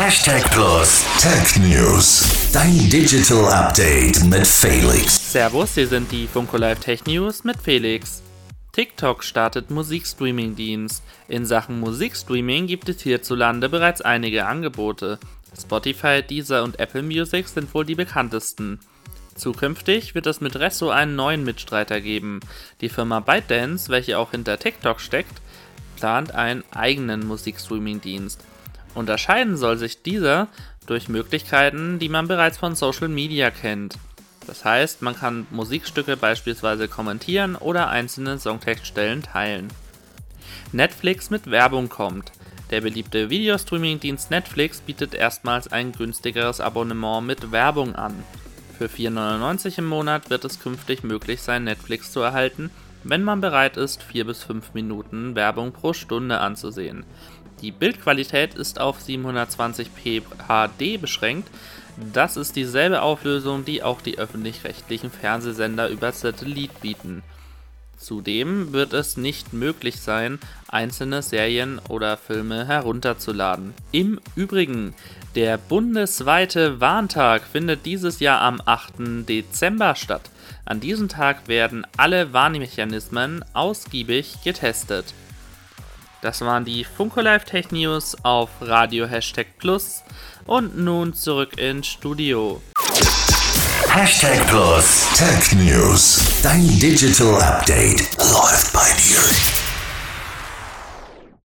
Hashtag Plus Tech News. Dein Digital Update mit Felix. Servus, hier sind die Funko Live Tech News mit Felix. TikTok startet Musikstreaming-Dienst. In Sachen Musikstreaming gibt es hierzulande bereits einige Angebote. Spotify, Deezer und Apple Music sind wohl die bekanntesten. Zukünftig wird es mit Resso einen neuen Mitstreiter geben. Die Firma ByteDance, welche auch hinter TikTok steckt, plant einen eigenen Musikstreaming-Dienst. Unterscheiden soll sich dieser durch Möglichkeiten, die man bereits von Social Media kennt. Das heißt, man kann Musikstücke beispielsweise kommentieren oder einzelne Songtextstellen teilen. Netflix mit Werbung kommt. Der beliebte Videostreaming-Dienst Netflix bietet erstmals ein günstigeres Abonnement mit Werbung an. Für 4,99 im Monat wird es künftig möglich sein, Netflix zu erhalten, wenn man bereit ist, 4 bis 5 Minuten Werbung pro Stunde anzusehen. Die Bildqualität ist auf 720p HD beschränkt. Das ist dieselbe Auflösung, die auch die öffentlich-rechtlichen Fernsehsender über Satellit bieten. Zudem wird es nicht möglich sein, einzelne Serien oder Filme herunterzuladen. Im Übrigen, der bundesweite Warntag findet dieses Jahr am 8. Dezember statt. An diesem Tag werden alle Warnmechanismen ausgiebig getestet. Das waren die Funko Live Tech News auf Radio Hashtag Plus und nun zurück ins Studio. Hashtag Plus Tech News. Dein Digital Update läuft.